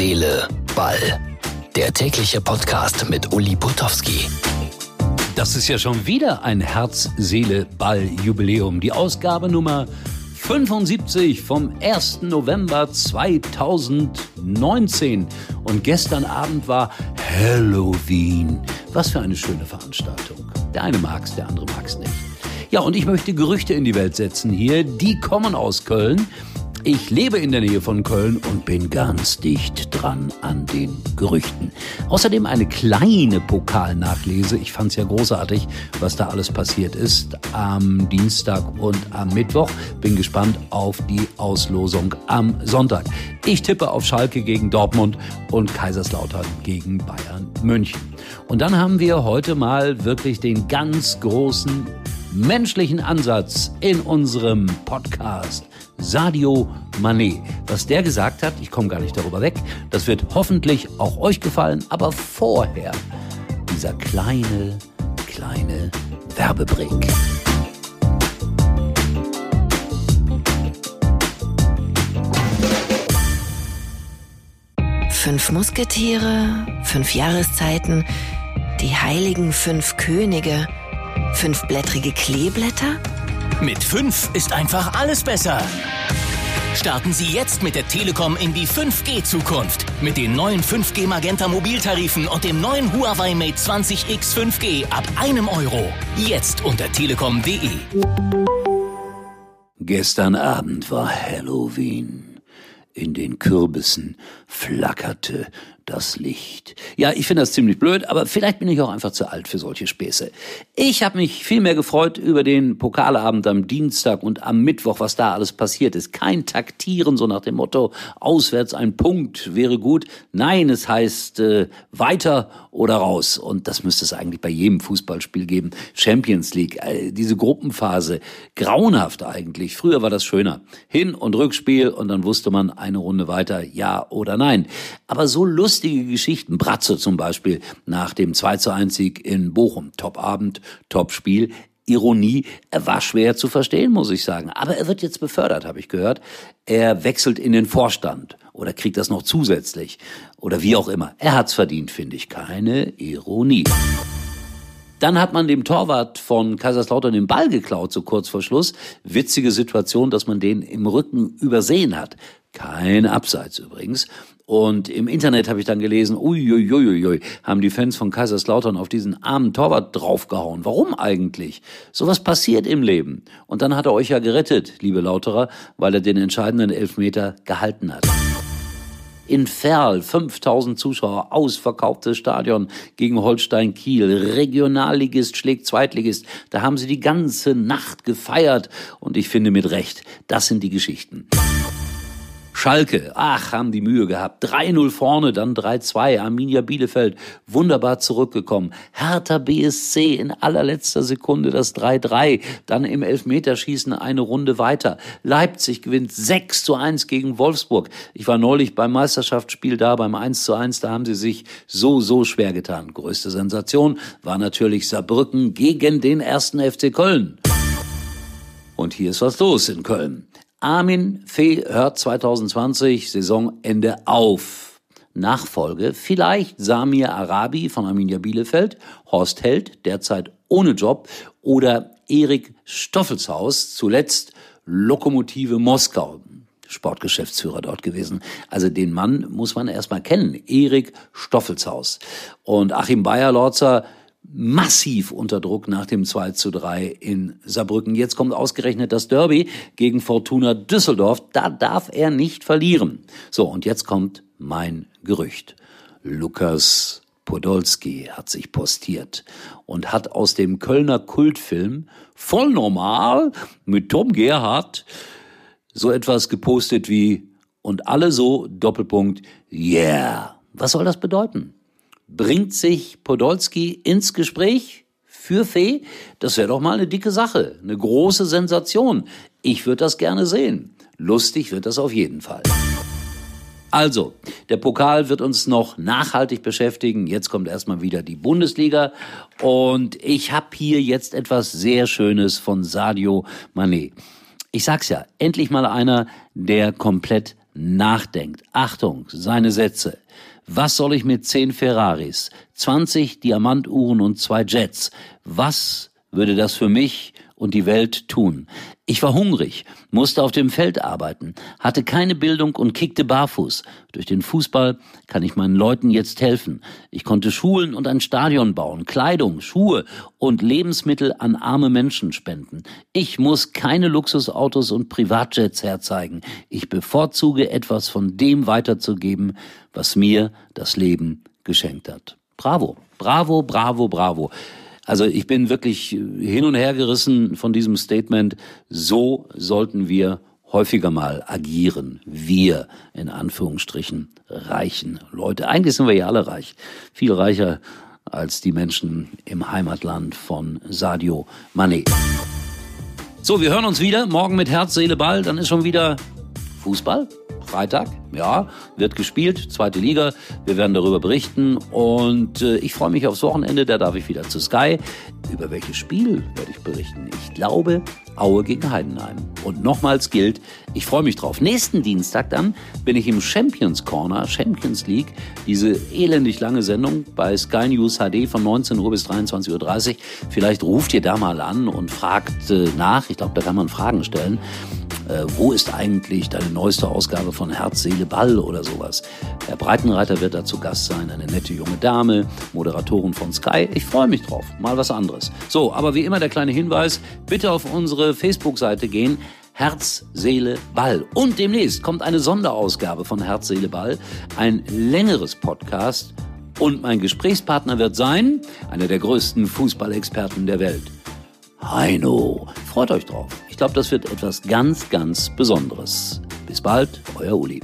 Seele, Ball. Der tägliche Podcast mit Uli Putowski. Das ist ja schon wieder ein Herz-Seele-Ball-Jubiläum. Die Ausgabe Nummer 75 vom 1. November 2019. Und gestern Abend war Halloween. Was für eine schöne Veranstaltung. Der eine mag's, der andere mag's nicht. Ja, und ich möchte Gerüchte in die Welt setzen hier. Die kommen aus Köln. Ich lebe in der Nähe von Köln und bin ganz dicht dran an den Gerüchten. Außerdem eine kleine Pokalnachlese. Ich fand es ja großartig, was da alles passiert ist am Dienstag und am Mittwoch. Bin gespannt auf die Auslosung am Sonntag. Ich tippe auf Schalke gegen Dortmund und Kaiserslautern gegen Bayern München. Und dann haben wir heute mal wirklich den ganz großen menschlichen Ansatz in unserem Podcast. Sadio Mané. Was der gesagt hat, ich komme gar nicht darüber weg, das wird hoffentlich auch euch gefallen, aber vorher dieser kleine, kleine Werbebreak. Fünf Musketiere, fünf Jahreszeiten, die heiligen fünf Könige, fünfblättrige Kleeblätter? Mit 5 ist einfach alles besser. Starten Sie jetzt mit der Telekom in die 5G-Zukunft. Mit den neuen 5G Magenta Mobiltarifen und dem neuen Huawei Mate 20X 5G ab einem Euro. Jetzt unter telekom.de. Gestern Abend war Halloween. In den Kürbissen flackerte das Licht. Ja, ich finde das ziemlich blöd, aber vielleicht bin ich auch einfach zu alt für solche Späße. Ich habe mich viel mehr gefreut über den Pokalabend am Dienstag und am Mittwoch, was da alles passiert ist. Kein Taktieren, so nach dem Motto, auswärts ein Punkt wäre gut. Nein, es heißt äh, weiter oder raus. Und das müsste es eigentlich bei jedem Fußballspiel geben. Champions League, äh, diese Gruppenphase, grauenhaft eigentlich. Früher war das schöner. Hin- und Rückspiel und dann wusste man eine Runde weiter, ja oder nein. Aber so lustig lustige Geschichten. Bratze zum Beispiel nach dem 2 zu 1 Sieg in Bochum. Top-Abend, Top-Spiel. Ironie, er war schwer zu verstehen, muss ich sagen. Aber er wird jetzt befördert, habe ich gehört. Er wechselt in den Vorstand oder kriegt das noch zusätzlich oder wie auch immer. Er hat's verdient, finde ich. Keine Ironie. Dann hat man dem Torwart von Kaiserslautern den Ball geklaut, so kurz vor Schluss. Witzige Situation, dass man den im Rücken übersehen hat. Kein Abseits übrigens. Und im Internet habe ich dann gelesen, uiuiuiui, haben die Fans von Kaiserslautern auf diesen armen Torwart draufgehauen. Warum eigentlich? Sowas passiert im Leben. Und dann hat er euch ja gerettet, liebe Lauterer, weil er den entscheidenden Elfmeter gehalten hat. In Ferl 5000 Zuschauer, ausverkauftes Stadion gegen Holstein Kiel. Regionalligist schlägt Zweitligist. Da haben sie die ganze Nacht gefeiert. Und ich finde mit Recht, das sind die Geschichten. Schalke, ach, haben die Mühe gehabt. 3-0 vorne, dann 3-2. Arminia Bielefeld, wunderbar zurückgekommen. Hertha BSC in allerletzter Sekunde das 3-3. Dann im Elfmeterschießen eine Runde weiter. Leipzig gewinnt 6 zu 1 gegen Wolfsburg. Ich war neulich beim Meisterschaftsspiel da, beim 1 zu 1. Da haben sie sich so, so schwer getan. Größte Sensation war natürlich Saarbrücken gegen den ersten FC Köln. Und hier ist was los in Köln. Armin Fee hört 2020 Saisonende auf. Nachfolge vielleicht Samir Arabi von Arminia Bielefeld, Horst Held, derzeit ohne Job, oder Erik Stoffelshaus, zuletzt Lokomotive Moskau. Sportgeschäftsführer dort gewesen. Also den Mann muss man erstmal kennen. Erik Stoffelshaus. Und Achim Bayer-Lorzer massiv unter Druck nach dem 2 zu 3 in Saarbrücken. Jetzt kommt ausgerechnet das Derby gegen Fortuna Düsseldorf. Da darf er nicht verlieren. So, und jetzt kommt mein Gerücht. Lukas Podolski hat sich postiert und hat aus dem Kölner Kultfilm voll normal mit Tom Gerhardt so etwas gepostet wie und alle so Doppelpunkt yeah. Was soll das bedeuten? Bringt sich Podolski ins Gespräch für Fee? Das wäre doch mal eine dicke Sache, eine große Sensation. Ich würde das gerne sehen. Lustig wird das auf jeden Fall. Also, der Pokal wird uns noch nachhaltig beschäftigen. Jetzt kommt erstmal wieder die Bundesliga. Und ich habe hier jetzt etwas sehr Schönes von Sadio Mané. Ich sag's ja, endlich mal einer, der komplett nachdenkt. Achtung, seine Sätze. Was soll ich mit zehn Ferraris, 20 Diamantuhren und zwei Jets? Was würde das für mich und die Welt tun. Ich war hungrig, musste auf dem Feld arbeiten, hatte keine Bildung und kickte barfuß. Durch den Fußball kann ich meinen Leuten jetzt helfen. Ich konnte Schulen und ein Stadion bauen, Kleidung, Schuhe und Lebensmittel an arme Menschen spenden. Ich muss keine Luxusautos und Privatjets herzeigen. Ich bevorzuge etwas von dem weiterzugeben, was mir das Leben geschenkt hat. Bravo, bravo, bravo, bravo. Also ich bin wirklich hin und her gerissen von diesem Statement. So sollten wir häufiger mal agieren. Wir, in Anführungsstrichen, reichen Leute. Eigentlich sind wir ja alle reich. Viel reicher als die Menschen im Heimatland von Sadio Mané. So, wir hören uns wieder. Morgen mit Herz, Seele, Ball. Dann ist schon wieder Fußball. Freitag, ja, wird gespielt, zweite Liga. Wir werden darüber berichten und äh, ich freue mich aufs Wochenende, da darf ich wieder zu Sky. Über welches Spiel werde ich berichten? Ich glaube, Aue gegen Heidenheim. Und nochmals gilt, ich freue mich drauf. Nächsten Dienstag dann bin ich im Champions Corner, Champions League, diese elendig lange Sendung bei Sky News HD von 19 Uhr bis 23.30 Uhr. Vielleicht ruft ihr da mal an und fragt äh, nach. Ich glaube, da kann man Fragen stellen äh, wo ist eigentlich deine neueste Ausgabe von Herz, Seele, Ball oder sowas. Herr Breitenreiter wird dazu Gast sein, eine nette junge Dame, Moderatorin von Sky. Ich freue mich drauf, mal was anderes. So, aber wie immer der kleine Hinweis, bitte auf unsere Facebook-Seite gehen. Herz, Seele, Ball. Und demnächst kommt eine Sonderausgabe von Herz, Seele, Ball. Ein längeres Podcast. Und mein Gesprächspartner wird sein, einer der größten Fußballexperten der Welt. Heino. Freut euch drauf. Ich glaube, das wird etwas ganz, ganz Besonderes. Bis bald, euer Uli.